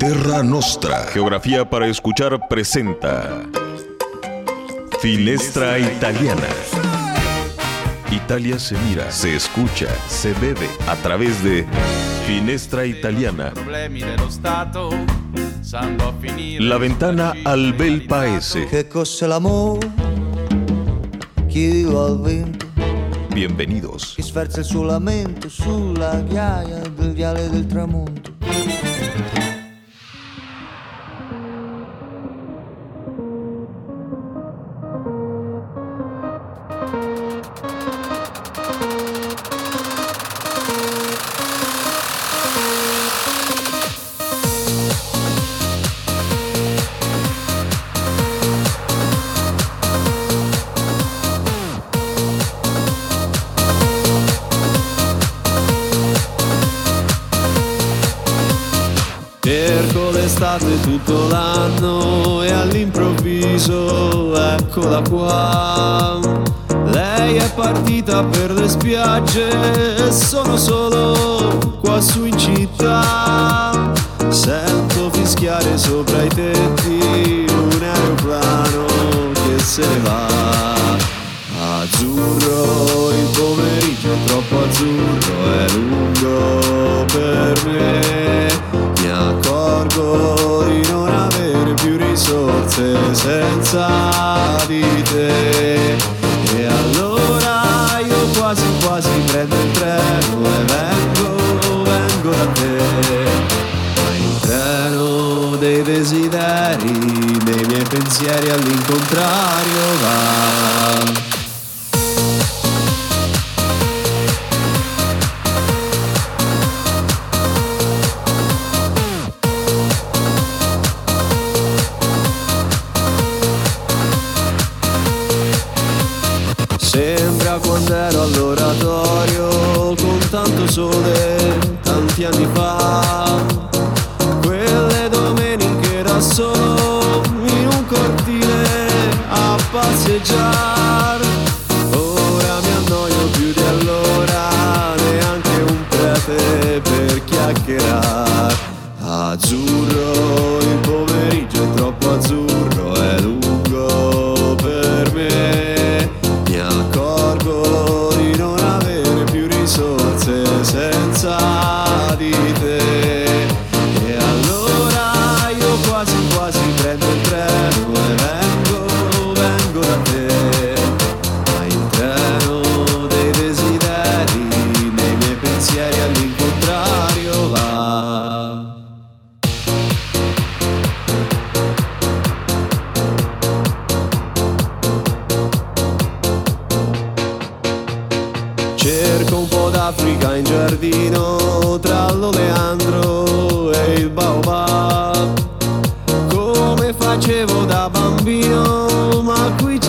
Terra Nostra. Geografía para escuchar presenta Finestra Italiana. Italia se mira, se escucha, se bebe a través de Finestra Italiana. La ventana al bel paese. Che cos'è l'amore? Chi vive al vento, Bienvenidos. chi sferza il suo lamento sulla ghiaia del viale del tramonto. Tutto l'anno e all'improvviso eccola qua. Lei è partita per le spiagge e sono solo qua su in città. Sento fischiare sopra i tetti un aeroplano che se ne va. Azzurro, il pomeriggio è troppo azzurro, è lungo per me. Accorgo di non avere più risorse senza di te.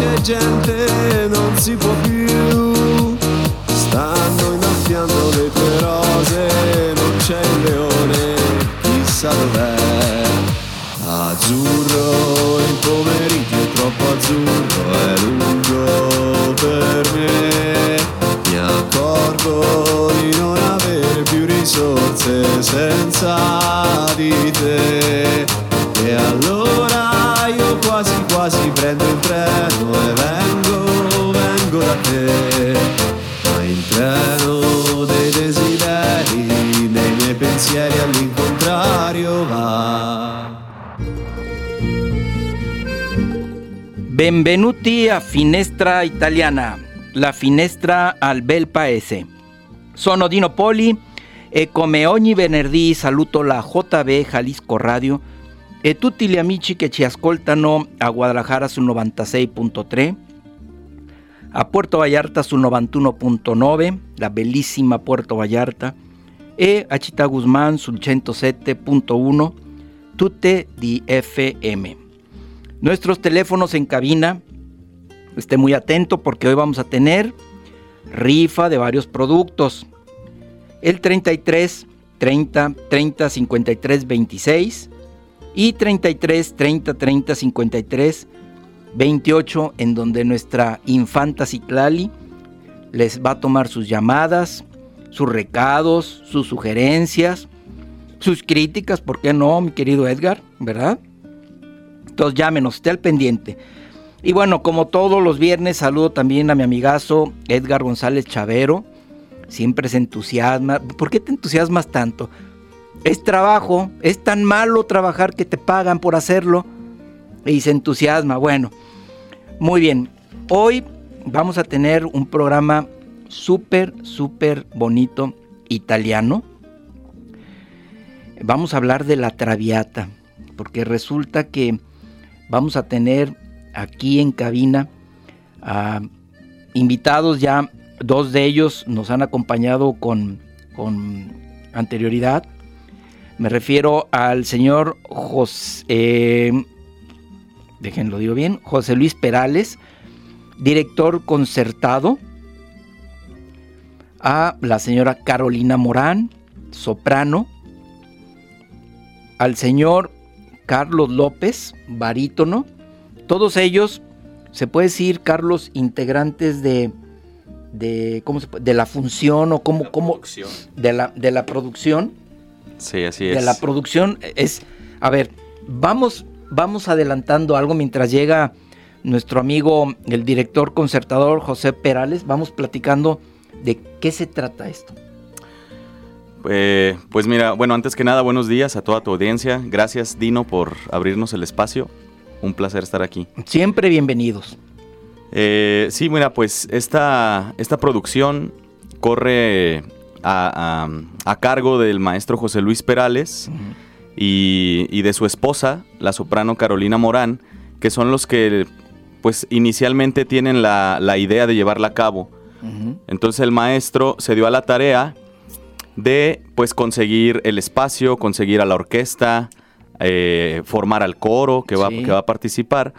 C'è gente, non si può più. Stanno innaffiando le tue rose, non c'è il leone, chissà dov'è. Azzurro, il pomeriggio è troppo azzurro, è lungo per me. Mi accorgo di non avere più risorse senza di te. E allora io quasi quasi prendo il treno all'incontrario va. Benvenuti a Finestra Italiana, la finestra al bel paese. Sono Dino Poli e come ogni venerdì saluto la JB Jalisco Radio e tutti gli amici che ci ascoltano a Guadalajara sul 96.3, a Puerto Vallarta sul 91.9, la bellissima Puerto Vallarta, e a Città Guzmán sul 107.1, tutte di FM. Nuestros teléfonos en cabina, esté muy atento porque hoy vamos a tener rifa de varios productos. El 33 30 30 53 26 y 33 30 30 53 28 en donde nuestra infanta Citlali les va a tomar sus llamadas, sus recados, sus sugerencias sus críticas, ¿por qué no, mi querido Edgar? ¿Verdad? Entonces llámenos, esté al pendiente. Y bueno, como todos los viernes, saludo también a mi amigazo Edgar González Chavero. Siempre se entusiasma. ¿Por qué te entusiasmas tanto? Es trabajo, es tan malo trabajar que te pagan por hacerlo. Y se entusiasma. Bueno, muy bien. Hoy vamos a tener un programa súper, súper bonito italiano. Vamos a hablar de la Traviata, porque resulta que vamos a tener aquí en cabina invitados ya, dos de ellos nos han acompañado con, con anterioridad. Me refiero al señor José, eh, déjenlo digo bien, José Luis Perales, director concertado, a la señora Carolina Morán, soprano, al señor Carlos López, barítono, todos ellos, se puede decir, Carlos, integrantes de, de, ¿cómo se puede? de la función o cómo, La cómo de la, de la producción, Sí, así es. de la producción es, a ver, vamos, vamos adelantando algo mientras llega nuestro amigo, el director concertador José Perales, vamos platicando de qué se trata esto. Eh, pues mira, bueno, antes que nada, buenos días a toda tu audiencia. Gracias, Dino, por abrirnos el espacio. Un placer estar aquí. Siempre bienvenidos. Eh, sí, mira, pues esta, esta producción corre a, a- a cargo del maestro José Luis Perales y, y de su esposa, la soprano Carolina Morán, que son los que pues inicialmente tienen la, la idea de llevarla a cabo. Entonces el maestro se dio a la tarea de pues conseguir el espacio, conseguir a la orquesta, eh, formar al coro que va, Sí. que va a participar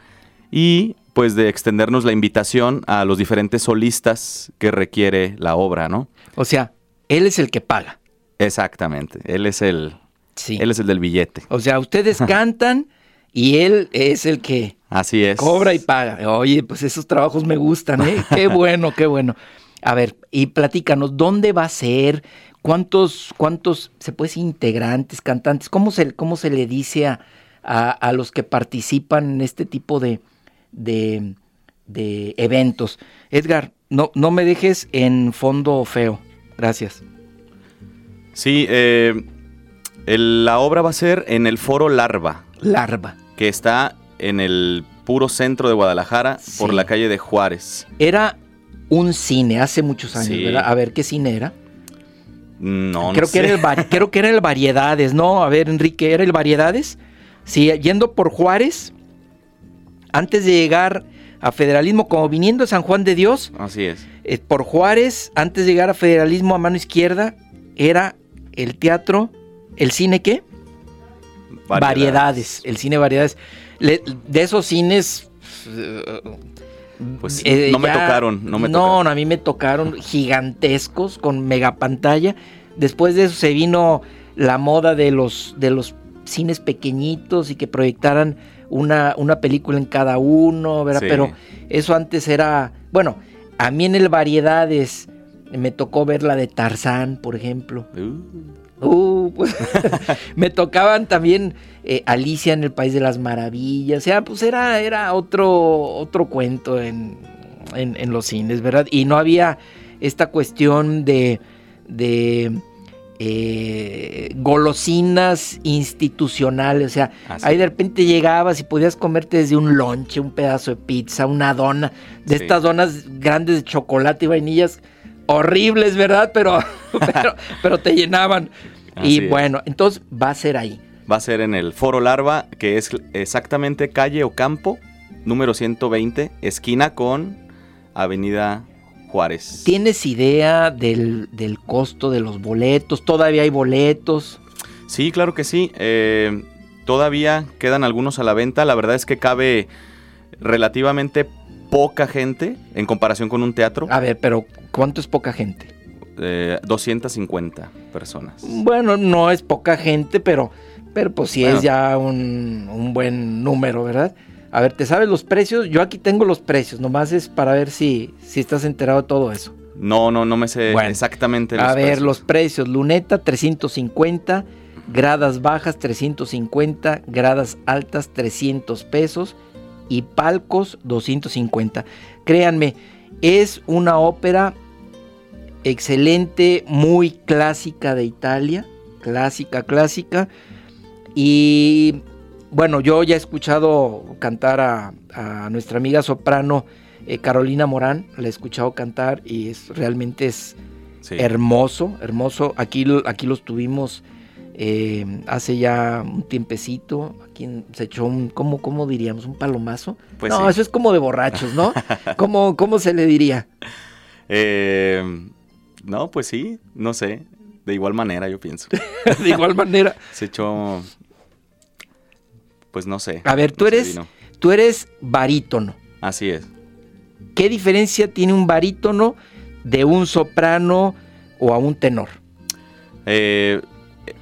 y pues de extendernos la invitación a los diferentes solistas que requiere la obra, ¿no? O sea, él es el que paga. Exactamente, él es el, Sí. él es el del billete. O sea, ustedes cantan y él es el que Así es. cobra y paga. Oye, pues esos trabajos me gustan, ¿eh? Qué bueno, qué bueno. A ver, y platícanos, ¿dónde va a ser? ¿Cuántos, cuántos, se puede decir, integrantes, cantantes? ¿Cómo se, cómo se le dice a, a- a los que participan en este tipo de, de, de eventos? Edgar, no, no me dejes en fondo feo. Gracias. Sí, eh, el- la obra va a ser en el Foro Larva, Larva. que está en el puro centro de Guadalajara, por la calle de Juárez. Era un cine hace muchos años, Sí. ¿verdad? A ver, ¿qué cine era? No, no creo, sé. que era el, creo que era el Variedades, ¿no? A ver, Enrique, ¿era el Variedades? Sí, yendo por Juárez, antes de llegar a Federalismo, como viniendo de San Juan de Dios, Así es. eh, por Juárez, antes de llegar a Federalismo a mano izquierda, era el teatro, el cine qué? Variedades, el cine Variedades. Le- de esos cines... Pues eh, no me tocaron, no me no, tocaron. no, a mí me tocaron gigantescos con megapantalla. Después de eso se vino la moda de los, de los cines pequeñitos y que proyectaran una, una película en cada uno, ¿verdad? Sí. Pero eso antes era, bueno, a mí en el Variedades me tocó ver la de Tarzán, por ejemplo. Uh, Uh, pues, me tocaban también eh, Alicia en el País de las Maravillas. O sea, pues era, era otro, otro cuento en, en- en los cines, ¿verdad? Y no había esta cuestión de, de eh, golosinas institucionales. O sea, ahí de repente llegabas y podías comerte desde un lonche, un pedazo de pizza, una dona, de Sí. estas donas grandes de chocolate y vainillas horribles, ¿verdad? Pero, pero, pero te llenaban. Así y es. bueno, entonces va a ser ahí. va a ser en el Foro Larva, que es exactamente calle Ocampo, número 120, esquina con Avenida Juárez. ¿Tienes idea del, del costo de los boletos? ¿Todavía hay boletos? Sí, claro que sí. eh, todavía quedan algunos a la venta. La verdad es que cabe relativamente poca gente en comparación con un teatro. A ver, pero ¿cuánto es poca gente? eh, 250 personas. Bueno, no es poca gente, pero, pero pues sí Bueno. es ya un, un buen número, ¿verdad? A ver, ¿te sabes los precios? Yo aquí tengo los precios, nomás es para ver si, si estás enterado de todo eso. No, no, no me sé Bueno, exactamente A ver, precios. los precios. Luneta 350, gradas bajas 350, gradas altas 300 pesos y palcos 250. Créanme, es una ópera excelente, muy clásica de Italia, clásica, clásica. Y bueno, yo ya he escuchado cantar a, a nuestra amiga soprano eh, Carolina Morán, la he escuchado cantar y es realmente es Sí. hermoso, hermoso. Aquí, aquí los tuvimos eh, hace ya un tiempecito. Aquí se echó un, ¿cómo, cómo diríamos? ¿Un palomazo? Pues no, sí. eso es como de borrachos, ¿no? ¿Cómo, ¿Cómo se le diría? Eh, no, pues sí, no sé. De igual manera, yo pienso. de igual manera. Se echó. Pues no sé. A ver, tú no eres, tú eres barítono. Así es. ¿Qué diferencia tiene un barítono de un soprano o a un tenor? Eh,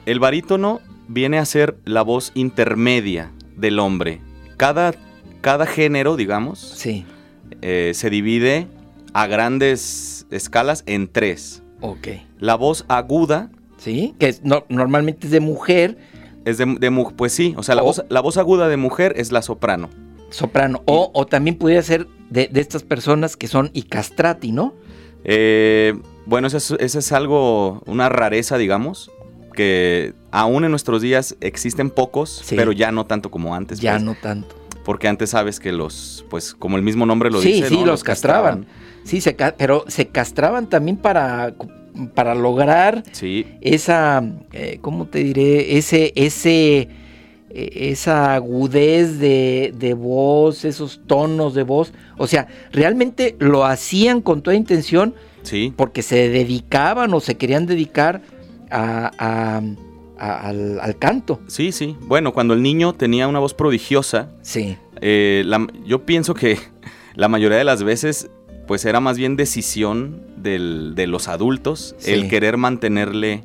el barítono viene a ser la voz intermedia del hombre. Cada, cada género, digamos, Sí, eh, se divide a grandes escalas en tres. ok. La voz aguda Sí, que es- no- normalmente es de mujer, es de, pues sí, o sea, la, O- voz, la voz aguda de mujer es la soprano. soprano. O, o también pudiera ser de, de estas personas que son y castrati, ¿no? Eh, bueno, eso es, eso es algo, una rareza, digamos, que aún en nuestros días existen pocos, Sí. pero ya no tanto como antes. ya pues, no tanto. Porque antes sabes que los, pues como el mismo nombre lo Sí, dice, sí, ¿no? los castraban. Sí, se pero se castraban también para, para lograr Sí, esa, eh, ¿cómo te diré? Ese, ese, eh, esa agudez de, de voz, esos tonos de voz. O sea, realmente lo hacían con toda intención sí, porque se dedicaban o se querían dedicar a- a- a- al, al canto. sí, sí. Bueno, cuando el niño tenía una voz prodigiosa, Sí, eh, la- yo pienso que la mayoría de las veces, pues era más bien decisión del- de los adultos Sí. el querer mantenerle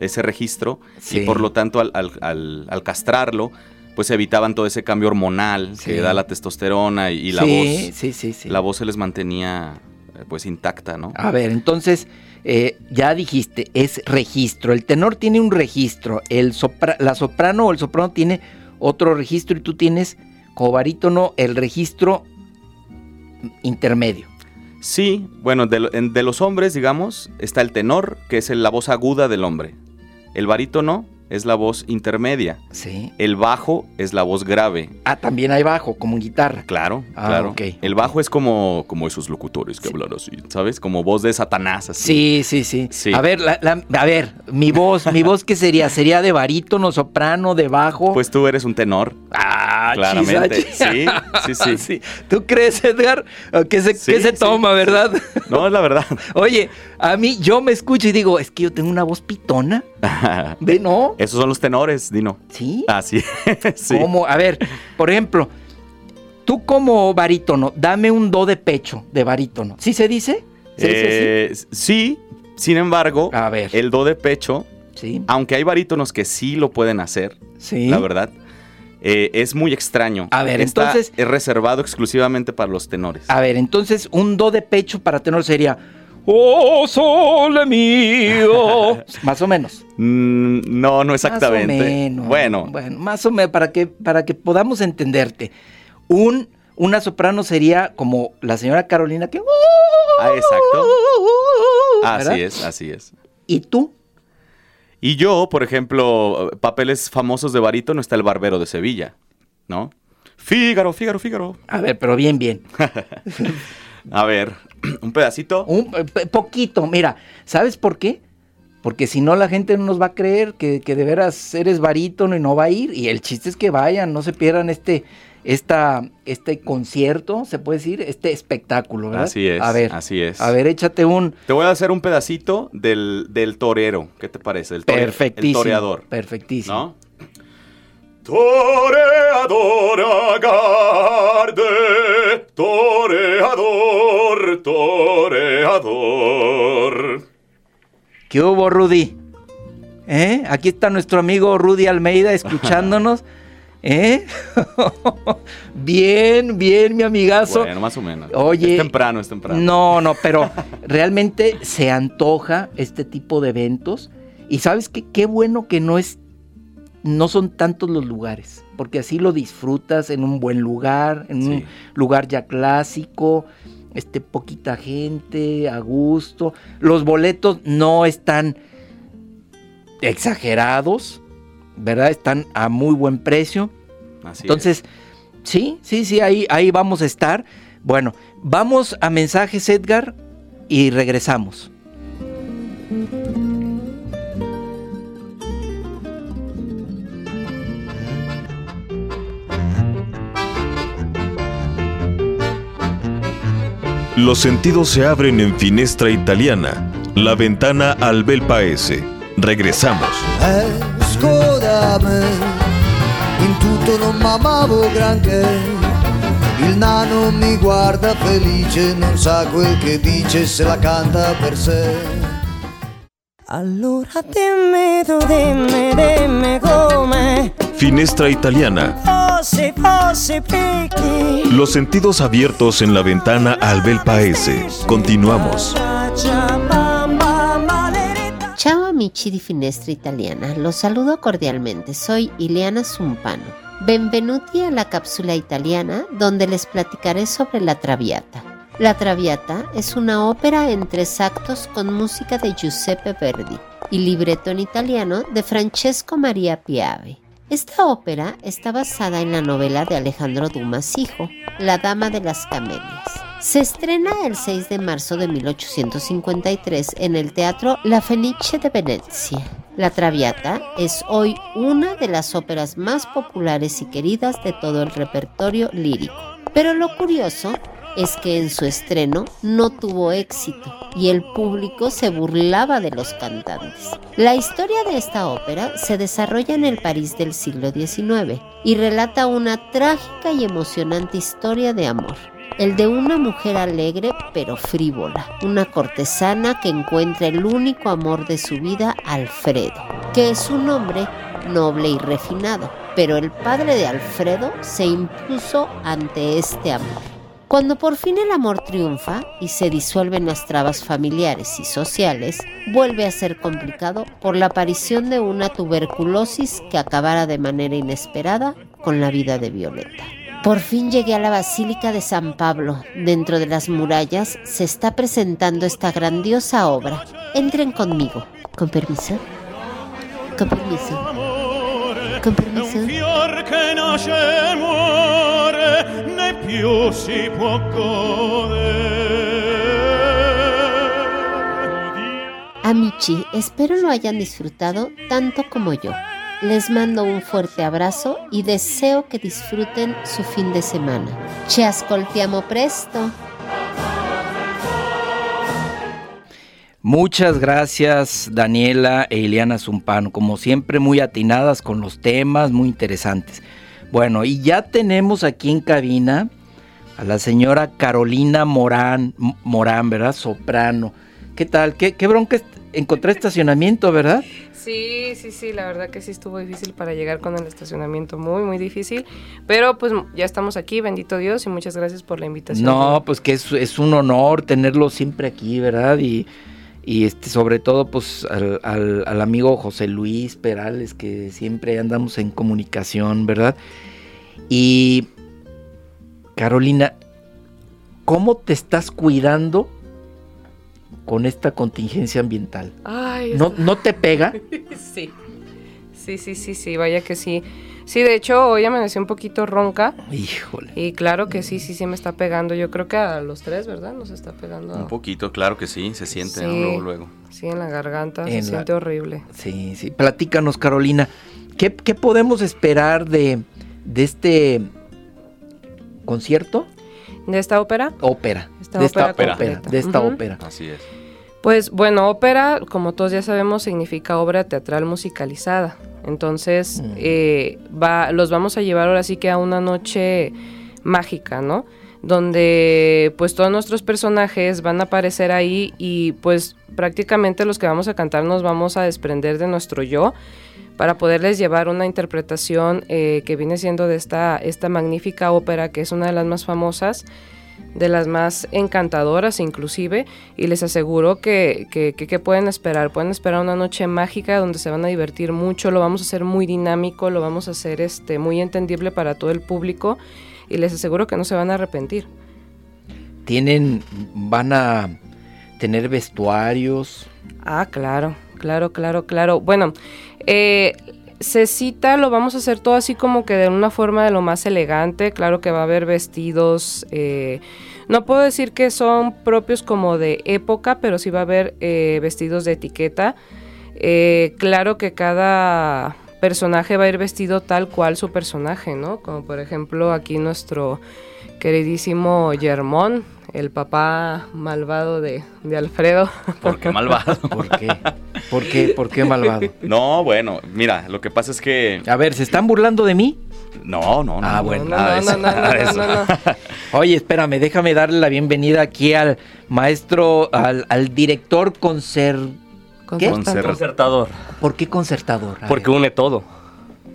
ese registro Sí. y por lo tanto al, al- al- al castrarlo, pues evitaban todo ese cambio hormonal Sí. que da la testosterona y, y la voz, sí, sí, sí. la voz se les mantenía eh, pues intacta, ¿no? A ver, entonces, eh, ya dijiste, es registro. El tenor tiene un registro, el sopra- la soprano o el soprano tiene otro registro y tú tienes como barítono el registro intermedio. Sí, bueno, de, de los hombres, digamos, está el tenor, que es la voz aguda del hombre. El barítono es la voz intermedia. Sí. El bajo es la voz grave. Ah, también hay bajo, como en guitarra. Claro, Ah, claro. ok, el bajo es como, como esos locutores que Sí. hablan así, ¿sabes? Como voz de Satanás, así. Sí, sí, sí. Sí. A ver, la- la- a ver, mi voz, mi voz qué sería? ¿Sería de barítono, soprano, de bajo? Pues tú eres un tenor. ah, claramente. chis, ah, Sí, sí, sí. ¿Tú crees, Edgar? ¿Qué se, Sí, qué se toma, verdad? No, es la verdad. Oye, a mí yo me escucho y digo, es que yo tengo una voz pitona. ¿Ve, no? Esos son los tenores, Dino. ¿Sí? Así sí. ¿Cómo? A ver, por ejemplo, tú como barítono, dame un do de pecho de barítono. ¿Sí se dice? ¿Se dice Eh, sí, sin embargo? A ver. el do de pecho, Sí, aunque hay barítonos que sí lo pueden hacer, sí. la verdad, eh, es muy extraño. A ver, Está- entonces- Es reservado exclusivamente para los tenores. A ver, entonces un do de pecho para tenor sería Oh sole mío. más o menos. Mm, no, no exactamente. Más o menos. Bueno, Bueno, más o menos para que para que podamos entenderte. Un una soprano sería como la señora Carolina que Ah, exacto. ¿verdad? así es, así es. ¿Y tú? Y yo, por ejemplo, papeles famosos de barítono está el Barbero de Sevilla, ¿no? Fígaro, Fígaro, Fígaro. A ver, pero bien, bien. A ver, un pedacito. Un eh, poquito, mira, ¿sabes por qué? Porque si no la gente no nos va a creer que, que de veras eres barítono y no va a ir. Y el chiste es que vayan, no se pierdan este, esta, este concierto, se puede decir, este espectáculo, ¿verdad? Así es, A ver, así es. a ver, échate un Te voy a hacer un pedacito del, del torero. ¿Qué te parece? El, tore- perfectísimo. el toreador. Perfectísimo. ¿No? Toreador agarde, toreador, toreador. ¿Qué hubo, Rudy? ¿Eh? Aquí está nuestro amigo Rudy Almeida escuchándonos. ¿Eh? bien, bien, mi amigazo. Bueno, más o menos. Oye, Es temprano, es temprano. No, no, pero realmente se antoja este tipo de eventos. Y sabes qué, qué bueno que no es no son tantos los lugares, porque así lo disfrutas en un buen lugar, en un lugar ya clásico, este poquita gente, a gusto. Los boletos no están exagerados, ¿verdad? Están a muy buen precio. Así Entonces, sí, sí, sí, ahí, ahí vamos a estar. Bueno, vamos a mensajes, Edgar, y regresamos. Los sentidos se abren en Finestra Italiana, la ventana al bel paese. Regresamos. Esco da me, in tutto non m'amavo granché. Il nano mi guarda felice, non sa quel che dice se la canta per sé. Allora dimmi tu, dimmi, dimmi come Finestra Italiana, los sentidos abiertos en la ventana al bel paese. Continuamos. Ciao amici di Finestra Italiana, los saludo cordialmente, soy Ileana Zumpano. Benvenuti a la cápsula italiana donde les platicaré sobre La Traviata. La Traviata es una ópera en tres actos con música de Giuseppe Verdi y libreto en italiano de Francesco Maria Piave. Esta ópera está basada en la novela de Alejandro Dumas hijo, La Dama de las Camelias. Se estrena el 6 de marzo de 1853 en el Teatro La Fenice de Venecia. La Traviata es hoy una de las óperas más populares y queridas de todo el repertorio lírico. Pero lo curioso es que en su estreno no tuvo éxito y el público se burlaba de los cantantes. La historia de esta ópera se desarrolla en el París del siglo XIX y relata una trágica y emocionante historia de amor. El de una mujer alegre pero frívola, una cortesana que encuentra el único amor de su vida, Alfredo, que es un hombre noble y refinado, pero el padre de Alfredo se impuso ante este amor. Cuando por fin el amor triunfa y se disuelven las trabas familiares y sociales, vuelve a ser complicado por la aparición de una tuberculosis que acabara de manera inesperada con la vida de Violeta. Por fin llegué a la Basílica de San Pablo. Dentro de las murallas se está presentando esta grandiosa obra. Entren conmigo. ¿Con permiso? Con permiso. Con permiso. Più si può godere. Amici, espero lo hayan disfrutado tanto como yo. Les mando un fuerte abrazo y deseo que disfruten su fin de semana. Ci ascoltiamo presto. Muchas gracias Daniela e Ileana Zumpano, como siempre muy atinadas con los temas, muy interesantes. Bueno, y ya tenemos aquí en cabina a la señora Carolina Morán, Morán, ¿verdad? Soprano. ¿Qué tal? ¿Qué, qué bronca? Encontré estacionamiento, ¿verdad? Sí, sí, sí, la verdad que sí estuvo difícil para llegar con el estacionamiento, muy, muy difícil. Pero pues ya estamos aquí, bendito Dios, y muchas gracias por la invitación. No, pues que es, es un honor tenerlo siempre aquí, ¿verdad? Y, y este, sobre todo, pues al, al- al amigo José Luis Perales, que siempre andamos en comunicación, ¿verdad? Y Carolina, ¿cómo te estás cuidando con esta contingencia ambiental? Ay, ¿No, ¿No te pega? sí. Sí, sí, sí, sí, vaya que sí. Sí, de hecho, hoy amanecí un poquito ronca. Híjole. Y claro que sí, sí, sí me está pegando. Yo creo que a los tres, ¿verdad? Nos está pegando. Un poquito, claro que sí, se siente luego, luego. Sí, en la garganta, En se la- siente horrible. Sí, sí. Platícanos, Carolina. ¿Qué, qué podemos esperar de, de este concierto? ¿De esta ópera? Ópera. Esta de esta ópera. De esta ópera. Así es. Pues bueno, ópera, como todos ya sabemos, significa obra teatral musicalizada. Entonces, Mm. eh, va, los vamos a llevar ahora sí que a una noche mágica, ¿no? Donde pues todos nuestros personajes van a aparecer ahí y pues prácticamente los que vamos a cantar nos vamos a desprender de nuestro yo para poderles llevar una interpretación eh, que viene siendo de esta, esta magnífica ópera que es una de las más famosas de las más encantadoras inclusive, y les aseguro que, que, que- que pueden esperar, pueden esperar una noche mágica donde se van a divertir mucho, lo vamos a hacer muy dinámico, lo vamos a hacer este, muy entendible para todo el público, y les aseguro que no se van a arrepentir. Tienen, van a tener vestuarios. Ah, claro, claro, claro, claro. Bueno, eh, se cita, lo vamos a hacer todo así como que de una forma de lo más elegante. Claro que va a haber vestidos. eh, no puedo decir que son propios como de época, pero sí va a haber eh, vestidos de etiqueta. Eh, claro que cada personaje va a ir vestido tal cual su personaje, ¿no? Como por ejemplo aquí nuestro queridísimo Germón, el papá malvado de, de Alfredo. ¿Por qué malvado? ¿Por qué? ¿Por qué? ¿Por qué malvado? No, bueno, mira, lo que pasa es que. A ver, ¿se están burlando de mí? No, no, no. Ah, no, bueno. nada de no, eso, no, no, nada de no, eso. no, no. Oye, espérame, déjame darle la bienvenida aquí al maestro, al, al director concer... Concertador, ¿Por qué concertador? A porque ver. une todo.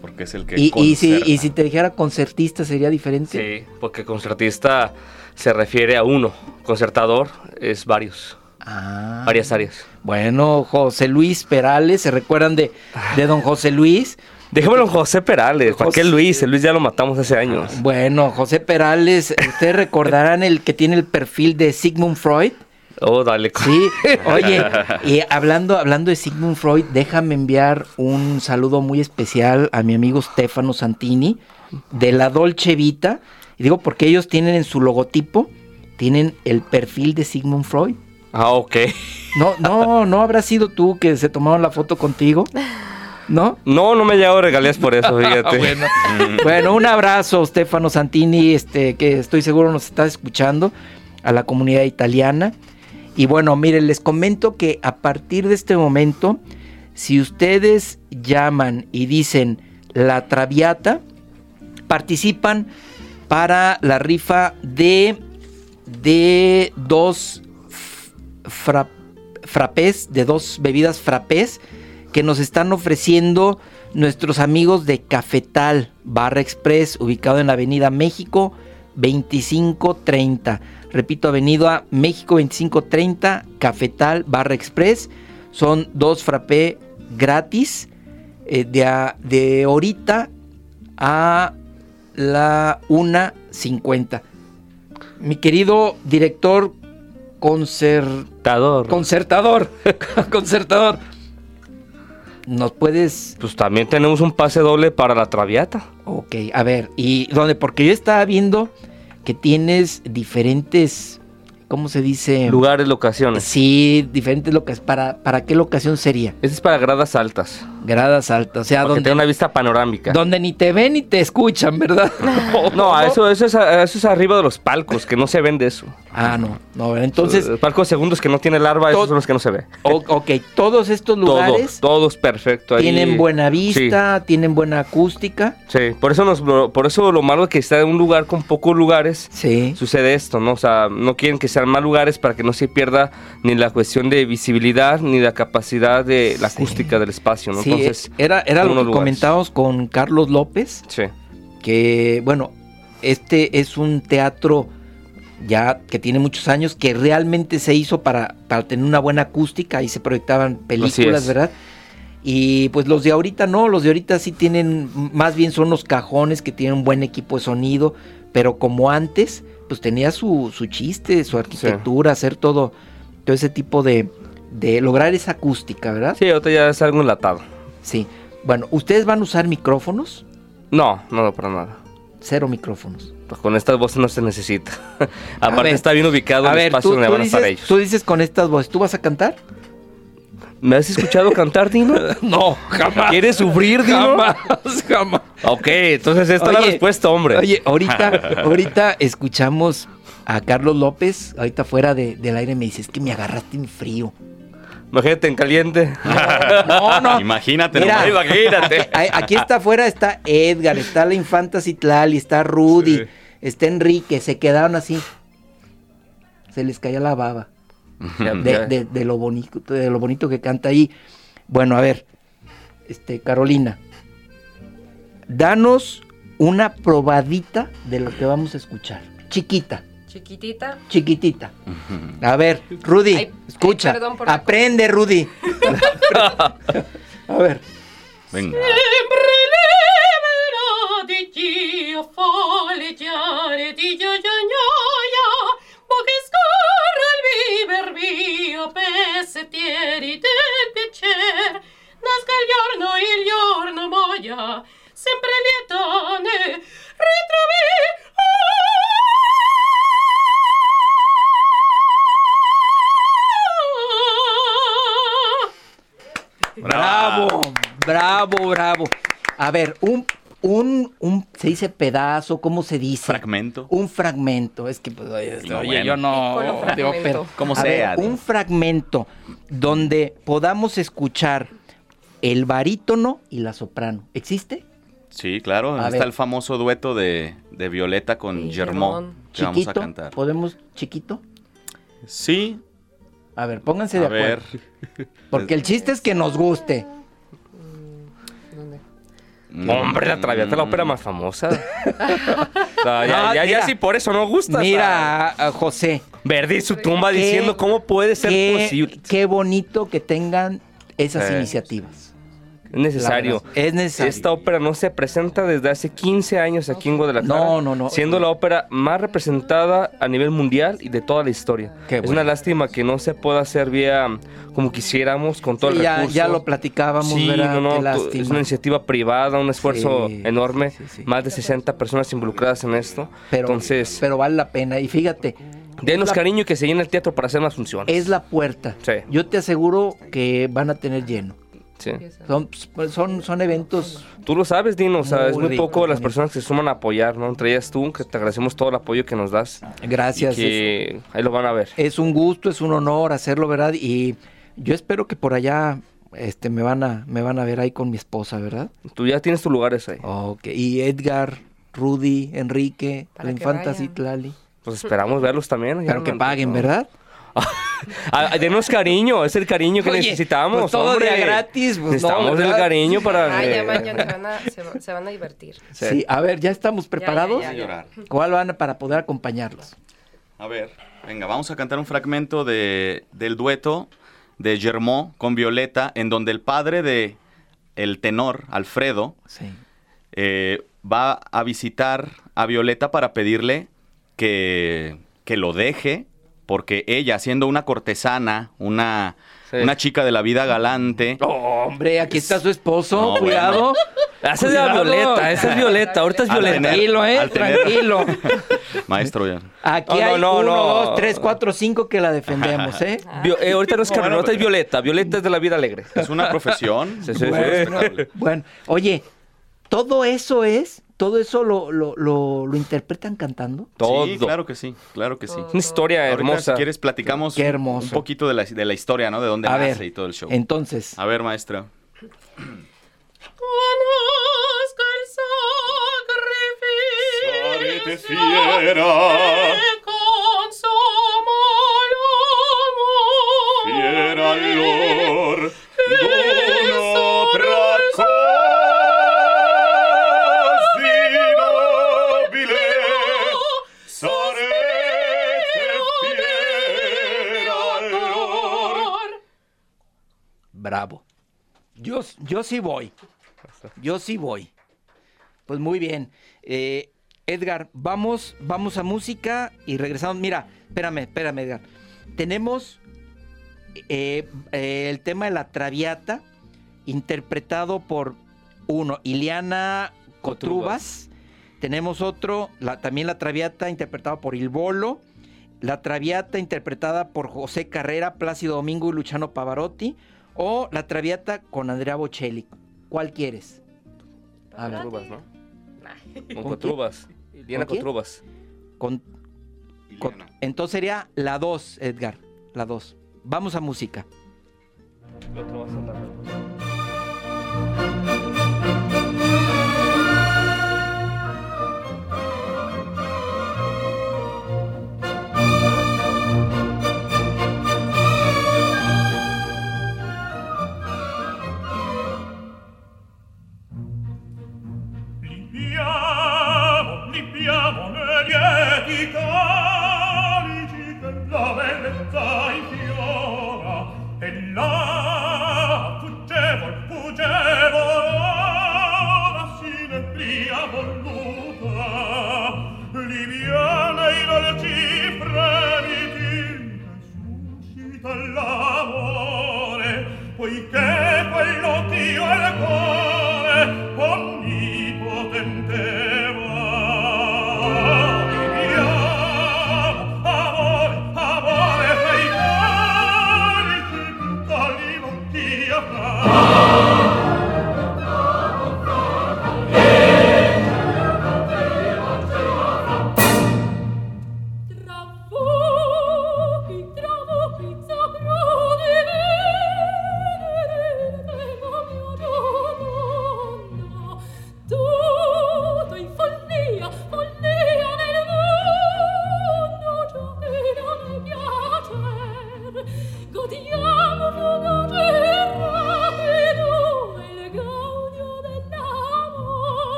Porque es el que. y, y si, y si te dijera concertista sería diferente. Sí, porque concertista se refiere a uno. Concertador es varios, Ah. varias áreas. Bueno, José Luis Perales, ¿se recuerdan de, de don José Luis? En José Perales. ¿Para qué Luis? El Luis ya lo matamos hace años. Bueno, José Perales, ustedes recordarán el que tiene el perfil de Sigmund Freud. Oh, dale. Sí, oye, y hablando, hablando de Sigmund Freud, déjame enviar un saludo muy especial a mi amigo Stefano Santini de la Dolce Vita. Y digo porque ellos tienen en su logotipo, tienen el perfil de Sigmund Freud. Ah, ok. No, no, no habrá sido tú que se tomaron la foto contigo, ¿no? No, no me llegado regalías por eso, fíjate. bueno. Bueno, un abrazo, Stefano Santini, este, que estoy seguro nos está escuchando, a la comunidad italiana. Y bueno, miren, les comento que a partir de este momento, si ustedes llaman y dicen la Traviata, participan para la rifa de, de dos fra- de dos bebidas frappés que nos están ofreciendo nuestros amigos de Cafetal Barra Express, ubicado en la Avenida México 2530. Repito, Avenida México 2530, Cafetal Barra Express. Son dos frappé gratis eh, de, a- de ahorita a la 1.50. Mi querido director concer- Tador. concertador, concertador, ¿nos puedes Pues también tenemos un pase doble para la Traviata. Ok, a ver, ¿y dónde? Porque yo estaba viendo que tienes diferentes, ¿cómo se dice? Lugares, locaciones. Sí, diferentes locas. ¿Para, ¿Para qué locación sería? Este es para gradas altas. Gradas altas, o sea, Para que donde, tenga una vista panorámica. donde ni te ven ni te escuchan, ¿verdad? No, eso, eso, es, eso es arriba de los palcos, que no se ven de eso. Ah, no, no, entonces, Los palcos segundos que no tiene larva, esos son los que no se ve. o- ok, todos estos lugares Todo, todo es perfecto. ahí. tienen buena vista, tienen buena acústica. Sí, sí. Por eso, nos, por eso lo malo que está en un lugar con pocos lugares, Sí. sucede esto, ¿no? O sea, no quieren que sean más lugares para que no se pierda ni la cuestión de visibilidad ni la capacidad de la Sí. acústica del espacio, ¿no? Sí, Entonces, era, era lo que lugares. comentábamos con Carlos López. sí. que bueno, este es un teatro ya que tiene muchos años, que realmente se hizo para, para tener una buena acústica y se proyectaban películas. ¿verdad? Y pues los de ahorita no, los de ahorita sí tienen, más bien son los cajones que tienen un buen equipo de sonido, pero como antes, pues tenía su, su chiste, su arquitectura, hacer todo, todo ese tipo de, de lograr esa acústica, ¿verdad? Sí, ahorita ya es algo enlatado. Sí. Bueno, ¿ustedes van a usar micrófonos? No, no, no, para nada. Cero micrófonos. Pues con estas voces no se necesita. Aparte ver, está bien ubicado el ver, espacio tú, donde tú van a estar ellos. tú dices con estas voces, ¿tú vas a cantar? ¿Me has escuchado cantar, Dino? No, jamás. ¿Quieres sufrir, Dino? Jamás, jamás. Ok, entonces esta es la Oye, respuesta, hombre. Oye, ahorita, ahorita escuchamos a Carlos López, ahorita fuera de- del aire me dice, es que me agarraste en frío. Imagínate en caliente. No, no. Imagínate, Mira, nomás. Imagínate. Aquí está afuera, está Edgar, está la infanta Citlali, está Rudy, Sí. está Enrique, se quedaron así. Se les caía la baba. de, de- de lo bonito, de lo bonito que canta ahí. Bueno, a ver, este, Carolina, danos una probadita de lo que vamos a escuchar. Chiquita. Chiquitita. Chiquitita. A ver, Rudy, Ay, escucha. ay, por Aprende, Rudy. A ver. Venga. di mio pezzettieri del piacer, nasca il giorno il giorno moia, sempre lieta ne ritrovi. Bravo, bravo, bravo. A ver, un, un, un, se dice pedazo, ¿cómo se dice? Fragmento. Un fragmento, es que pues, oye, No, oye, bueno. yo no fragmento. ópera. Como A ver, sea, un fragmento donde podamos escuchar el barítono y la soprano. ¿Existe? Sí, claro. A está ver. el famoso dueto de, de Violeta con Germón. que vamos a cantar. ¿podemos chiquito? Sí, A ver, pónganse de a ver. acuerdo. Porque el chiste es que nos guste. Hombre, la Traviata es la ópera más famosa. O sea, ya, No, ya, ya mira. sí por eso no gusta. Mira, a José, Verdi su tumba Qué- diciendo cómo puede ser qué, posible. qué bonito que tengan esas Eh, iniciativas. Es necesario. Es necesario. Esta ópera no se presenta desde hace 15 años aquí en Guadalajara. No, no, no. Siendo la ópera más representada a nivel mundial y de toda la historia. Qué es bueno. una lástima que no se pueda hacer vía como quisiéramos, con todo Sí, el ya, recurso. ya lo platicábamos, Sí, no, no, es una iniciativa privada, un esfuerzo Sí, enorme, más de 60 personas involucradas en esto. pero, Entonces, pero vale la pena. Y fíjate, denos la- cariño y que se llene el teatro para hacer más funciones. es la puerta. Sí. Yo te aseguro que van a tener lleno. Sí. Son, son, son eventos. Tú lo sabes, Dino, o sea, es Muy rico, poco las personas que se suman a apoyar, ¿no? Entre ellas tú, que te agradecemos todo el apoyo que nos das. Gracias. Y que ahí lo van a ver. Es, un gusto, es un honor hacerlo, ¿verdad? Y yo espero que por allá este, me, van a, me van a ver ahí con mi esposa, ¿verdad? Tú ya tienes tus lugares ahí. Ok. Y Edgar, Rudy, Enrique, Para la infanta. Citlali. Pues esperamos verlos también. Pero que paguen, ¿verdad? Ah, denos cariño, es el cariño que Oye, necesitamos. pues todo hombre. a gratis, pues, no, Necesitamos el cariño para. Ah, ya que- mañana se van a, se, va- se van a divertir. Sí. Sí. a ver, ¿ya estamos preparados? ya, ya. Llorar. ¿Cuál van para poder acompañarlos? A ver, venga, vamos a cantar un fragmento de, del dueto de Germó con Violeta, en donde el padre de el tenor, Alfredo, Sí. eh, va a visitar a Violeta para pedirle que, que lo deje, porque ella, siendo una cortesana, una, Sí. una chica de la vida galante, Hombre, aquí está su esposo, No, cuidado. Ah, Esa es la. Violeta, esa es Violeta, ahorita es Violeta. tener- Tranquilo, eh, tranquilo. maestro, ya. Aquí No, hay no, uno, no. dos, tres, cuatro, cinco que la defendemos, ¿eh? Vio- eh, ahorita no es Carmen, Bueno, ahorita es Violeta. Violeta es de la vida alegre. es una profesión. Sí, sí, respetable. Bueno, oye, todo eso es, todo eso lo, lo, lo, lo interpretan cantando. Todo. Sí, claro que sí, claro que sí. Una historia Ahorita, hermosa. si quieres, platicamos Qué hermoso. un poquito de la, de la historia, ¿no? De dónde A nace ver, y todo el show. entonces, A ver, maestra. Il Sarete sacrificio fiera. Fiera bravo. Yo, yo sí voy. Yo sí voy. Pues muy bien. Eh, Edgar, vamos, vamos a música y regresamos. Mira, espérame, espérame, Edgar. Tenemos eh, eh, el tema de la Traviata, interpretado por uno, Iliana Cotrubas. Tenemos otro, la- también la Traviata, interpretada por Il Bolo. La Traviata, interpretada por José Carrera, Plácido Domingo y Luciano Pavarotti. O la Traviata con Andrea Bocelli. ¿Cuál quieres? A ver, Cotrubas, ¿no? Con ¿Con Cotrubas. Diana ¿Con quién? Cotrubas. con, con- entonces sería la 2, Edgar. La 2. Vamos a música. Limpiamo, limpiamo le lieti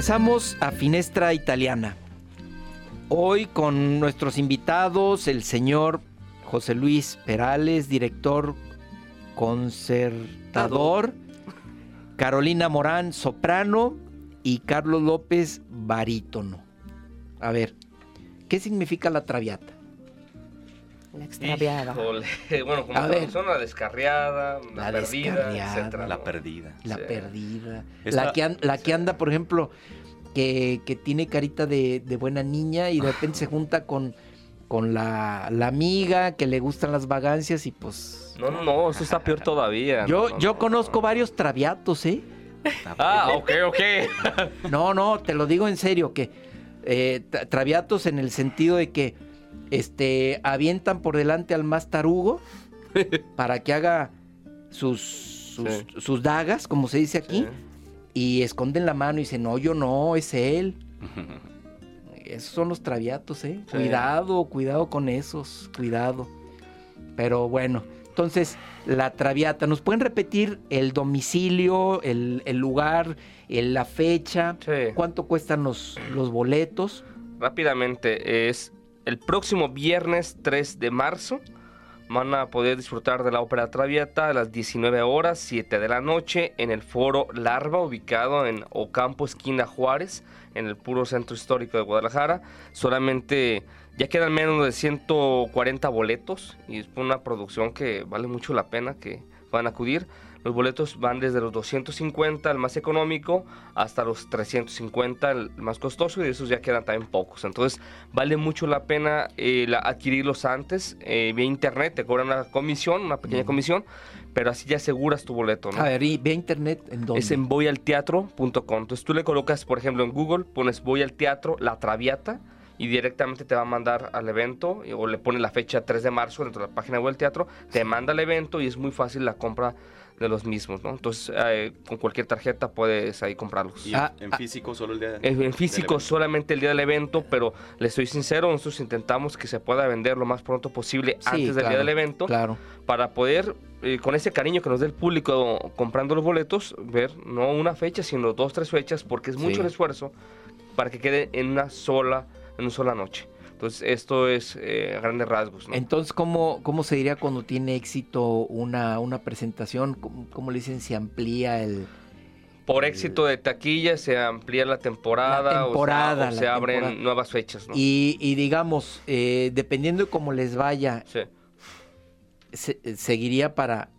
Regresamos a Finestra Italiana. Hoy con nuestros invitados, el señor José Luis Perales, director concertador, Carolina Morán, soprano, y Carlos López, barítono. A ver, ¿qué significa la traviata? La extraviada. Híjole, Bueno, como A ver. traducción, la descarriada, la, La perdida, descarriada. etcétera, La ¿no? perdida. La Sí. perdida. Esta- La, que an- la que anda, por ejemplo, que, que tiene carita de, de buena niña y de repente se junta con, con la, la amiga que le gustan las vagancias y pues... No, no, no, eso está peor todavía. Yo, No, no, yo no, conozco no. varios traviatos, ¿eh? Ah, ok, ok. No, no, te lo digo en serio, que eh, tra- traviatos en el sentido de que este avientan por delante al más tarugo para que haga sus, sus, Sí. sus dagas, como se dice aquí, Sí. y esconden la mano y dicen, no, yo no, es él. Esos son los traviatos, ¿eh? Sí. Cuidado, cuidado con esos, cuidado. Pero bueno, entonces, la traviata, ¿nos pueden repetir el domicilio, el, el lugar, el- la fecha? Sí. ¿Cuánto cuestan los, los boletos? Rápidamente, es el próximo viernes 3 de marzo. Van a poder disfrutar de la ópera Traviata a las 19 horas, 7 de la noche, en el foro Larva, ubicado en Ocampo, esquina Juárez, en el puro centro histórico de Guadalajara. Solamente ya quedan menos de 140 boletos y es una producción que vale mucho la pena que van a acudir. Los boletos van desde los 250, el más económico, hasta los 350, el más costoso, y de esos ya quedan también pocos. Entonces, vale mucho la pena eh, la- adquirirlos antes. eh, vía internet te cobran una comisión, una pequeña comisión, pero así ya aseguras tu boleto. ¿no? A ver, ¿y ve a internet en dónde? Es en voyalteatro.com. Entonces tú le colocas, por ejemplo, en Google, pones voy al teatro, la traviata, y directamente te va a mandar al evento, o le pone la fecha 3 de marzo dentro de la página web del teatro, te manda al evento y es muy fácil la compra de los mismos, ¿no? Entonces, eh, con cualquier tarjeta puedes ahí comprarlos. Y Ah, en ah. físico solo el día En, en físico evento. solamente el día del evento, pero les soy sincero, nosotros intentamos que se pueda vender lo más pronto posible Sí, antes del claro, día del evento Claro. para poder, eh, con ese cariño que nos dé el público comprando los boletos, ver no una fecha, sino dos, tres fechas, porque es mucho Sí. el esfuerzo para que quede en una sola, en una sola noche. Entonces, esto es eh, a grandes rasgos. ¿no? Entonces, ¿cómo, ¿cómo se diría cuando tiene éxito una, una presentación? ¿Cómo, cómo le dicen? ¿Se amplía el...? Por éxito de taquilla se amplía la temporada, La o se- temporada, o la se, abren temporada. nuevas fechas. ¿no? Y, y digamos, eh, dependiendo de cómo les vaya, Sí. se- eh, ¿seguiría para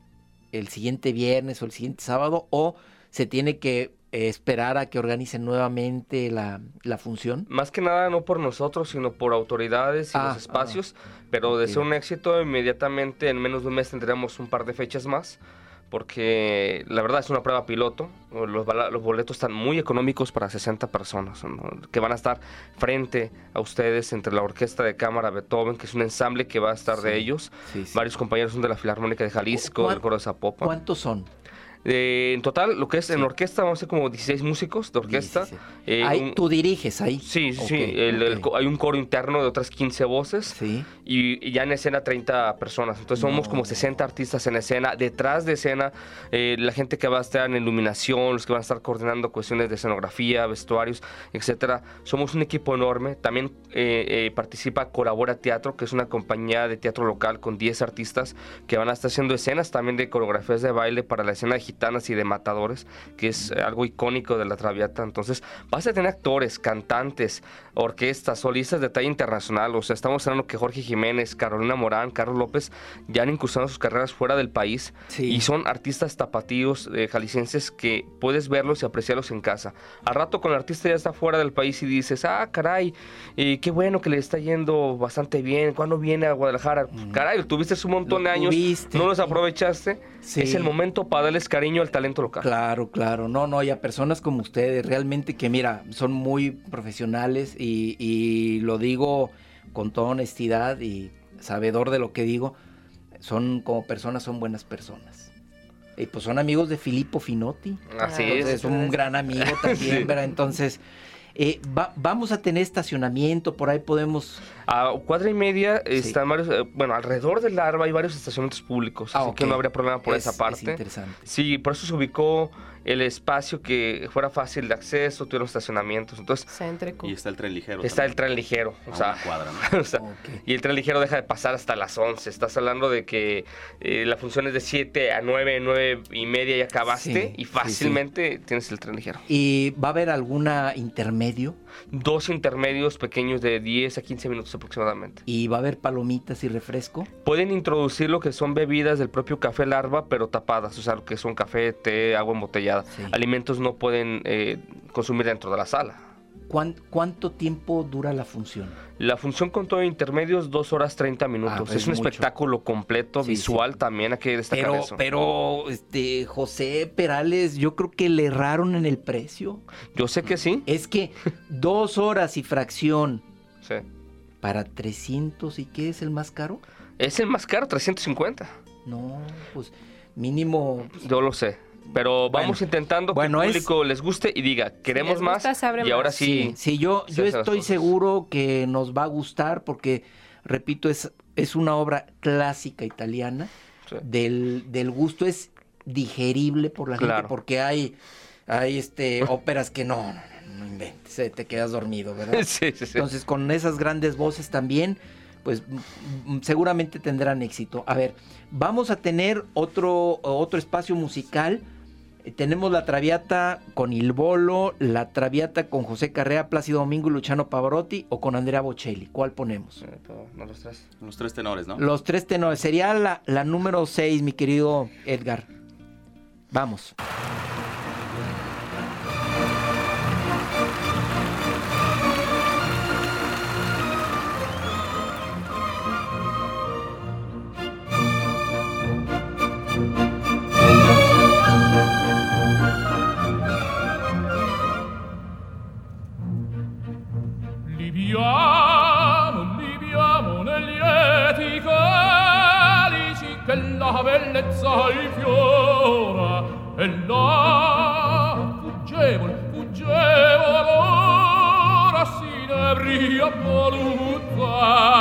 el siguiente viernes o el siguiente sábado? ¿O se tiene que esperar a que organicen nuevamente la, la función? Más que nada no por nosotros, sino por autoridades y Ah, los espacios. pero de ser un éxito, inmediatamente en menos de un mes tendremos un par de fechas más. Porque la verdad es una prueba piloto. Los, los boletos están muy económicos para 60 personas, ¿no? que van a estar frente a ustedes entre la Orquesta de Cámara Beethoven, que es un ensamble que va a estar de Sí, ellos. sí, sí. Varios compañeros son de la Filarmónica de Jalisco, ¿Cuán- del Coro de Zapopan. ¿Cuántos son? Eh, en total, lo que es en Sí. orquesta, vamos a ser como 16 músicos de orquesta. 16. Eh, Ahí, un- ¿Tú diriges ahí? Sí, sí. El- el ok. co- hay un coro interno de otras 15 voces Sí. y, y ya en escena 30 personas. Entonces somos No. como 60 artistas en escena. Detrás de escena, eh, la gente que va a estar en iluminación, los que van a estar coordinando cuestiones de escenografía, vestuarios, etcétera. Somos un equipo enorme. También eh, eh, participa Colabora Teatro, que es una compañía de teatro local con 10 artistas que van a estar haciendo escenas también de coreografías de baile para la escena de gitanas y de matadores, que es eh, algo icónico de la Traviata. Entonces vas a tener actores, cantantes, orquestas, solistas de talla internacional. O sea, estamos hablando que Jorge Jiménez, Carolina Morán, Carlos López ya han incursionado sus carreras fuera del país Sí. y son artistas tapatíos eh, jaliscienses que puedes verlos y apreciarlos en casa. Al rato con el artista ya está fuera del país y dices, ah, caray, eh, qué bueno que le está yendo bastante bien. ¿Cuándo viene a Guadalajara? Caray, tuviste un montón Lo de años, tuviste. no los aprovechaste. Sí. Es el momento para darles cariño al talento local. Claro, claro. No, no, y a personas como ustedes, realmente que mira, son muy profesionales y, y lo digo con toda honestidad y sabedor de lo que digo, son como personas, son buenas personas. Y pues son amigos de Filippo Finotti. Así Entonces, es. es un gran amigo también, Sí. ¿verdad? Entonces, eh, va- vamos a tener estacionamiento, por ahí podemos... A cuadra y media están varios, eh, bueno, alrededor del Larva hay varios estacionamientos públicos, Ah, así que ok. no habría problema por Es- esa es parte. interesante. Sí, por eso se ubicó el espacio que fuera fácil de acceso, tuvieron estacionamientos. Entonces, Céntrico. Y está el tren ligero. está el tren ligero. a O sea, una cuadra, ¿no? o sea, y el tren ligero deja de pasar hasta las 11. Estás hablando de que eh, la función es de 7 a 9, 9 y media y acabaste Sí, y sí, fácilmente tienes el tren ligero. ¿Y va a haber alguna intermedio? Dos intermedios pequeños de 10 a 15 minutos aproximadamente. ¿Y va a haber palomitas y refresco? Pueden introducir lo que son bebidas del propio café larva, pero tapadas, o sea, lo que son café, té, agua embotellada. Sí. Alimentos no pueden eh, consumir dentro de la sala. ¿Cuán- ¿Cuánto tiempo dura la función? La función con todo intermedios, 2 horas 30 minutos. Ah, pues es un mucho. espectáculo completo, Sí, visual sí. también, hay que destacar Pero, eso. pero, este, José Perales, yo creo que le erraron en el precio. Yo sé que sí. Es que dos horas y fracción sí. Para 300 y qué es el más caro? Es el más caro, 350. No, pues mínimo. pues, Yo lo sé. Pero vamos Bueno. intentando Bueno, que el es- público les guste y diga, queremos más. gusta, y ahora sí. sí, yo, yo estoy seguro que nos va a gustar porque, repito, es, es una obra clásica italiana. Sí. Del, del gusto es digerible por la gente porque hay, hay este, óperas que no, no, no, inventes, eh, te quedas dormido, ¿verdad? sí, sí, sí. Entonces, con esas grandes voces también, pues mm, mm, seguramente tendrán éxito. A ver, vamos a tener otro, otro espacio musical. Eh, Tenemos la Traviata con Il Bolo, la Traviata con José Carrea, Plácido Domingo y Luciano Pavarotti o con Andrea Bocelli. ¿Cuál ponemos? Eh, no los tres. Los tres tenores, ¿no? Los tres tenores. Sería la, la número 6, mi querido Edgar. Vamos. bellezza rifiora e là fuggevol fuggevol ora si ne bria voluzza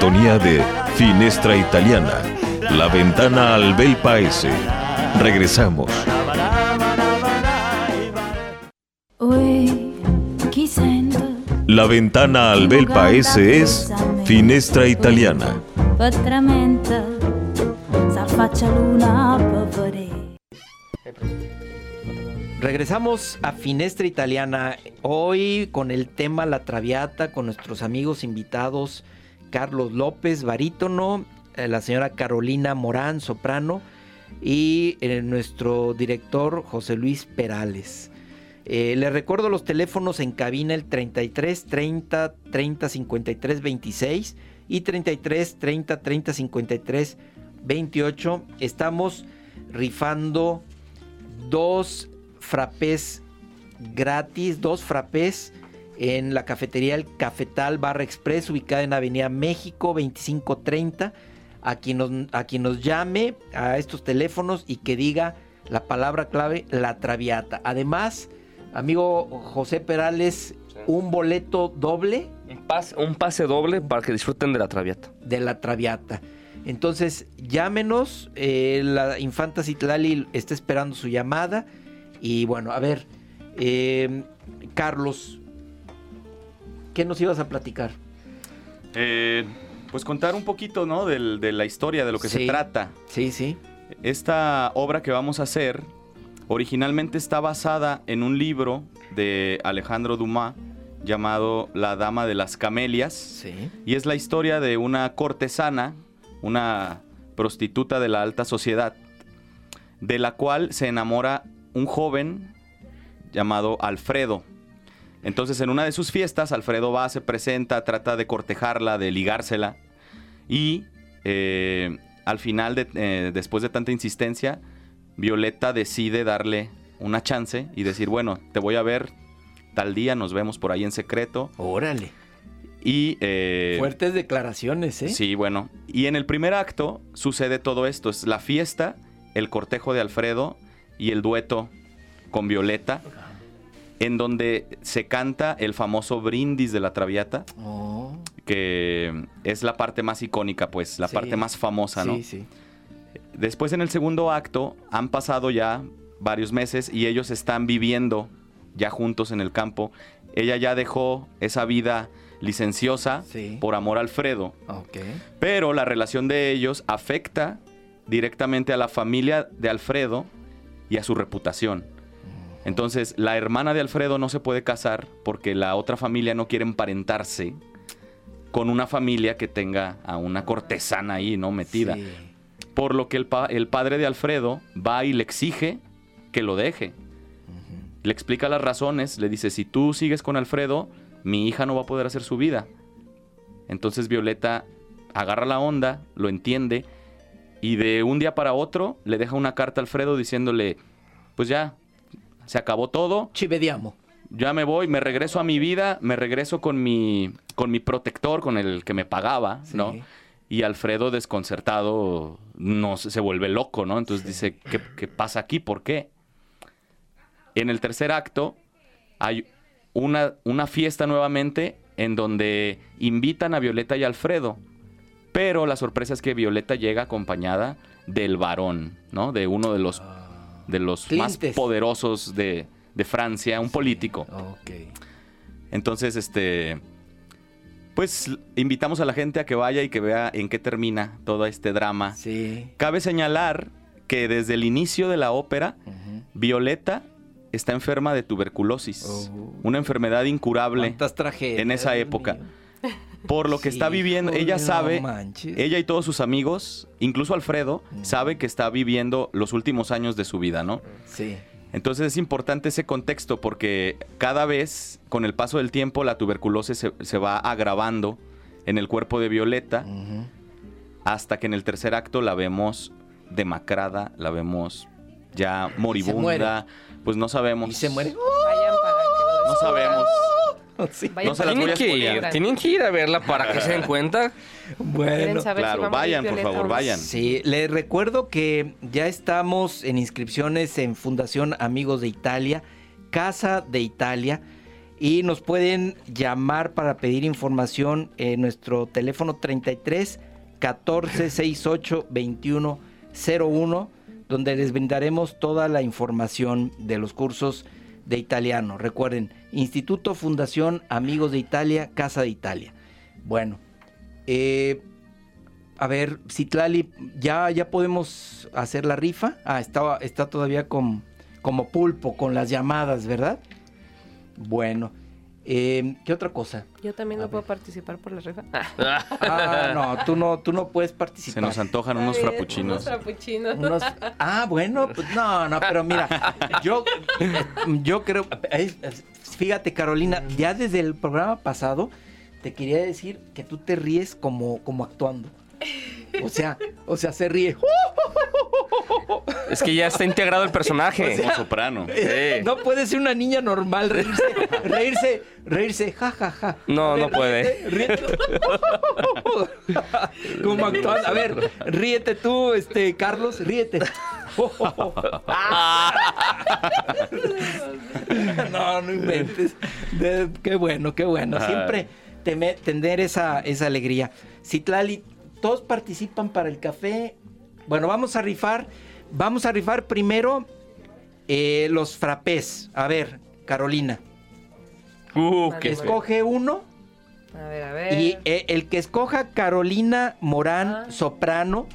sintonía de Finestra Italiana, la ventana al bel paese. Regresamos. La ventana al bel paese es Finestra Italiana. Regresamos a Finestra Italiana, hoy con el tema La Traviata, con nuestros amigos invitados Carlos López, barítono, eh, la señora Carolina Morán, soprano, y eh, nuestro director José Luis Perales. Eh, les recuerdo los teléfonos en cabina el 33 30 30 53 26 y 33 30 30 53 28. Estamos rifando dos frappés gratis, dos frappés en la cafetería El Cafetal Barra Express, ubicada en Avenida México 2530. A quien, nos, a quien nos llame a estos teléfonos y que diga la palabra clave, la traviata. Además, amigo José Perales, un boleto doble. Un pase, un pase doble para que disfruten de la traviata. De la traviata. Entonces, llámenos. eh, la infanta Citlali está esperando su llamada. Y bueno, a ver, eh, Carlos, ¿qué nos ibas a platicar? Eh, pues contar un poquito, ¿no? De la historia, de lo que se trata. Sí, sí. Esta obra que vamos a hacer originalmente está basada en un libro de Alejandro Dumas llamado La Dama de las Camelias. Sí. Y es la historia de una cortesana, una prostituta de la alta sociedad, de la cual se enamora un joven llamado Alfredo. Entonces en una de sus fiestas, Alfredo va, se presenta, trata de cortejarla, de ligársela. Y eh, al final, de- eh, después de tanta insistencia, Violeta decide darle una chance y decir, bueno, te voy a ver tal día, nos vemos por ahí en secreto. Órale. Y... eh, Fuertes declaraciones, ¿eh? Sí, bueno. Y en el primer acto sucede todo esto. Es la fiesta, el cortejo de Alfredo y el dueto con Violeta, en donde se canta el famoso brindis de la Traviata, Oh, que es la parte más icónica, pues, la Sí. parte más famosa, ¿no? sí, sí. Después en el segundo acto han pasado ya varios meses y ellos están viviendo ya juntos en el campo. Ella ya dejó esa vida licenciosa Sí. por amor a Alfredo. Ok. Pero la relación de ellos afecta directamente a la familia de Alfredo y a su reputación. Entonces, la hermana de Alfredo no se puede casar porque la otra familia no quiere emparentarse con una familia que tenga a una cortesana ahí, ¿no? Metida. Sí. Por lo que el, pa- el padre de Alfredo va y le exige que lo deje. Le explica las razones, le dice, si tú sigues con Alfredo, mi hija no va a poder hacer su vida. Entonces Violeta agarra la onda, lo entiende y de un día para otro le deja una carta a Alfredo diciéndole, pues ya, se acabó todo. Chivediamo. Ya me voy, me regreso a mi vida, me regreso con mi, con mi protector, con el que me pagaba, ¿no? Y Alfredo, desconcertado, no, se vuelve loco, ¿no? Entonces dice, ¿qué, qué pasa aquí? ¿Por qué? En el tercer acto hay una, una fiesta nuevamente en donde invitan a Violeta y Alfredo. Pero la sorpresa es que Violeta llega acompañada del varón, ¿no? De uno de los, de los más poderosos de, de Francia, un político. Ok. Entonces, este. Pues invitamos a la gente a que vaya y que vea en qué termina todo este drama. Sí. Cabe señalar que desde el inicio de la ópera, Violeta está enferma de tuberculosis, una enfermedad incurable en esa época. Por lo que Sí, está viviendo, ella sabe, manches. ella y todos sus amigos, incluso Alfredo, Mm. sabe que está viviendo los últimos años de su vida, ¿no? Sí. Entonces es importante ese contexto porque cada vez, con el paso del tiempo, la tuberculosis se, se va agravando en el cuerpo de Violeta hasta que en el tercer acto la vemos demacrada, la vemos ya moribunda, pues no sabemos. Y se muere. Vayan para que lo No sabemos. Vayan No se las a Tienen que, ir, spoilear. tienen que ir a verla para que se den cuenta. Bueno. ¿Quieren saber si claro, a vayan, por Violeta favor, o no? vayan. Sí, les recuerdo que ya estamos en inscripciones en Fundación Amigos de Italia, Casa de Italia, y nos pueden llamar para pedir información en nuestro teléfono 33 14 68 21 01, donde les brindaremos toda la información de los cursos de italiano. Recuerden, Instituto Fundación Amigos de Italia, Casa de Italia. Bueno, eh, a ver, Citlali, ¿ya, ¿ya podemos hacer la rifa? Ah, está, está todavía con, como pulpo, con las llamadas, ¿verdad? Bueno, eh, ¿qué otra cosa? Yo también no puedo participar por la rifa. Ah, no, tú no, tú no puedes Se participar. nos antojan unos frappuccinos. Unos frappuccinos. Unos- ah, bueno, pues no, no, pero mira, yo, yo creo, es- fíjate Carolina, ya desde el programa pasado te quería decir que tú te ríes como, como actuando. O sea, o sea, se ríe. Es que ya está integrado el personaje. Como soprano. Sí. No puede ser una niña normal reírse, reírse, reírse, ja, ja, ja. No, ver, no puede. ríete, ríete. Como actuando. A ver, ríete tú, este, Carlos, ríete. no, no inventes. De- qué bueno, qué bueno. Siempre teme- tener esa, esa alegría. Citlali, todos participan para el café. Bueno, vamos a rifar. Vamos a rifar primero eh, los frappés. A ver, Carolina. Uh, Vale, Escoge uno. A ver, a ver. Y eh, el que escoja Carolina Morán Ah. Soprano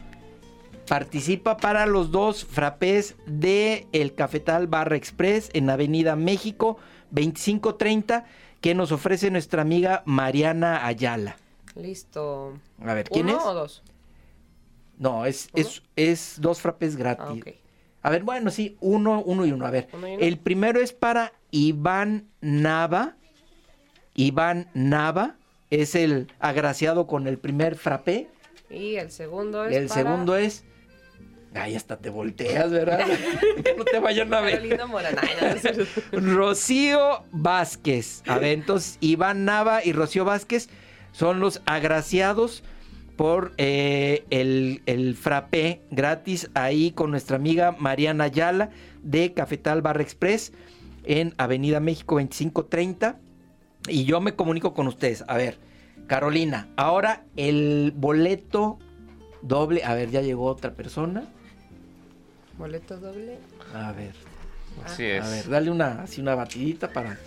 participa para los dos frappés de El Cafetal Barra Express en Avenida México 2530 que nos ofrece nuestra amiga Mariana Ayala. Listo. A ver, ¿quién ¿Uno es? o dos? No, es, es, es dos frappés gratis. Ah. A ver, bueno, sí, uno, uno y uno. A ver, Uno y uno. el primero es para Iván Nava. Iván Nava es el agraciado con el primer frappé. Y el segundo es el para segundo es. Ay, hasta te volteas, ¿verdad? no te vayan a ver. Carolina. Rocío Vázquez. A ver, entonces Iván Nava y Rocío Vázquez son los agraciados por eh, el, el frappé gratis ahí con nuestra amiga Mariana Ayala de Cafetal Barra Express en Avenida México 2530. Y yo me comunico con ustedes. A ver, Carolina, ahora el boleto doble. A ver, ya llegó otra persona. Boleto doble. A ver, Así es. a ver, dale una, así una batidita para...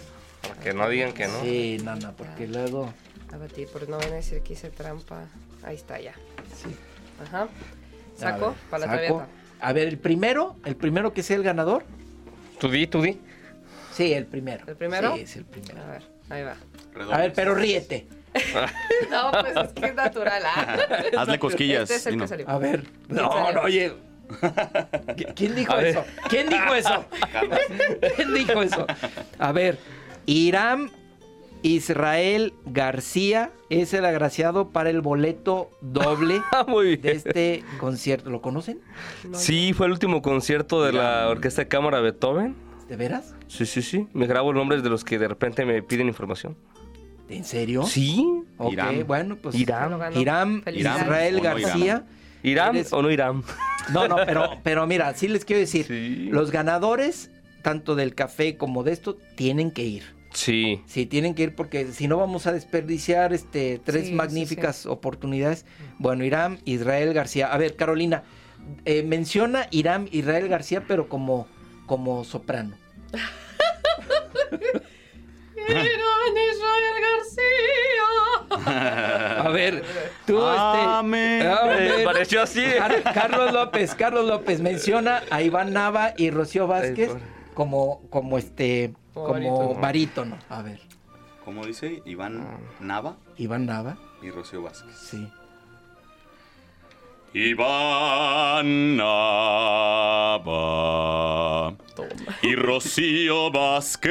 Para que no digan que no. Sí, nana, porque luego. A batir, porque no van a decir que hice trampa. Ahí está ya. Sí. Ajá. Saco ver, para la saco. traviata. A ver, el primero, el primero que sea el ganador. Tú di, tú di. Sí, el primero. ¿El primero? Sí, es el primero. A ver, ahí va. A ver, pero ríete. No, pues es que es natural. ¿ah? Hazle cosquillas. Este es el Dino. que salió. A ver. ¿Quién No, salió? no, oye. ¿Qui- ¿Quién dijo eso? ¿Quién dijo eso? ¿Quién dijo eso? A ver, Irán Israel García es el agraciado para el boleto doble Ah, de este concierto. ¿Lo conocen? Sí, fue el último concierto de la Orquesta de Cámara Beethoven. ¿De veras? Sí, sí, sí. Me grabo nombres de los que de repente me piden información. ¿En serio? Sí. Ok, Irán. bueno, pues Irán. Israel. García. ¿Irán Eres- o no Irán? No, no, pero, pero mira, sí les quiero decir, Sí. los ganadores, tanto del café como de esto, tienen que ir. Sí. Sí, tienen que ir porque si no vamos a desperdiciar este tres Sí, sí, magníficas oportunidades. Bueno, Irán, Israel García. A ver, Carolina, eh, menciona Irán, Israel García, pero como, como soprano. Irán Israel García. A ver, tú, Amén. este. a Me pareció así. Car- Carlos López, Carlos López menciona a Iván Nava y Rocío Vázquez. Como, como este, Como como barítono. barítono. A ver, Como dice Iván Nava Iván Nava, y Rocío Vázquez. sí. Iván Nava y Rocío Vázquez.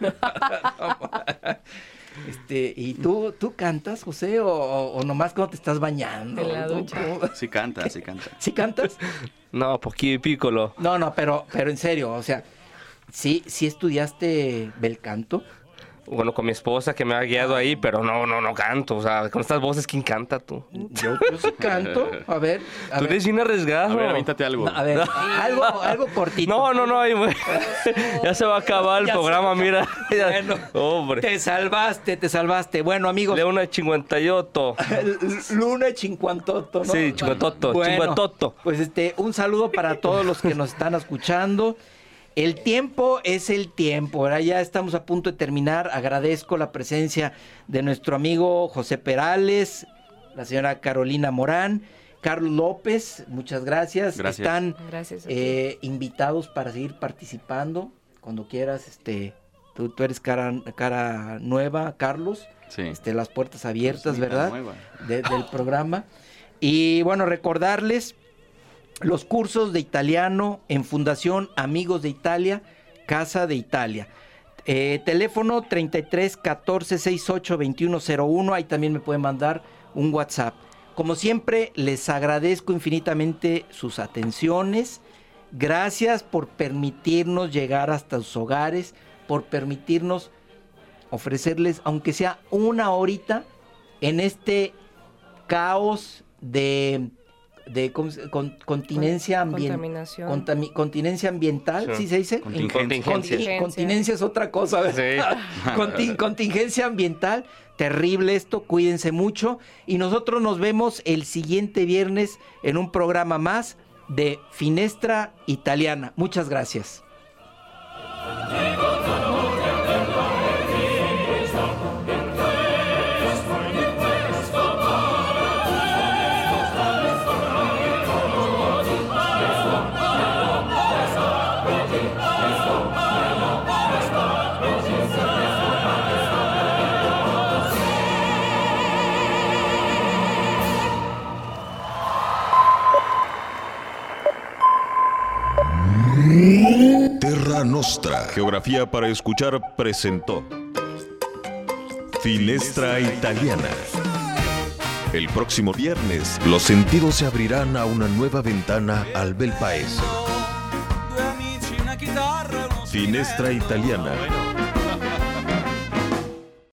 Este, ¿y tú, tú cantas, José, o, o- nomás cuando te estás bañando? En la ducha. Sí canta, sí canta. ¿Sí cantas? No, poquito pícolo. No, no, pero, pero en serio, o sea, ¿sí, sí estudiaste bel canto? Bueno, con mi esposa que me ha guiado ahí, pero no, no, no canto. O sea, con estas voces, ¿quién canta tú? Yo, yo sí canto. A ver, a Tú ver. eres bien arriesgado. A ver, avéntate algo. No, a ver, algo, algo cortito. No, no, no, ahí, güey. ya se va a acabar el Ya programa, mira. Bueno, Hombre. Te salvaste, te salvaste. Bueno, amigos, De una chinguantayoto. Luna Chincuantoto, ¿no? Sí, chinguantoto, Bueno, chinguantoto. Pues este, un saludo para todos los que nos están escuchando. El tiempo es el tiempo, ¿verdad? Ya estamos a punto de terminar. Agradezco la presencia de nuestro amigo José Perales, la señora Carolina Morán, Carlos López, muchas gracias. Gracias. Están Gracias eh, invitados para seguir participando. Cuando quieras, este, tú, tú eres cara, cara nueva, Carlos. Sí. Este, las puertas abiertas, Cosita ¿verdad? De- del programa. Y bueno, recordarles los cursos de italiano en Fundación Amigos de Italia, Casa de Italia. Eh, teléfono 33 14 68 2101. Ahí también me pueden mandar un WhatsApp. Como siempre, les agradezco infinitamente sus atenciones. Gracias por permitirnos llegar hasta sus hogares, por permitirnos ofrecerles, aunque sea una horita, en este caos de, de ¿cómo se- con- continencia ambiental. Contaminación. continencia ambiental, Sí. ¿sí se dice? Contingencia. Es otra cosa. contingencia ambiental, terrible esto, cuídense mucho. Y nosotros nos vemos el siguiente viernes en un programa más de Finestra Italiana. Muchas gracias. Terra Nostra, Geografía para Escuchar, presentó Finestra Italiana. El próximo viernes, los sentidos se abrirán a una nueva ventana al bel paese. Finestra Italiana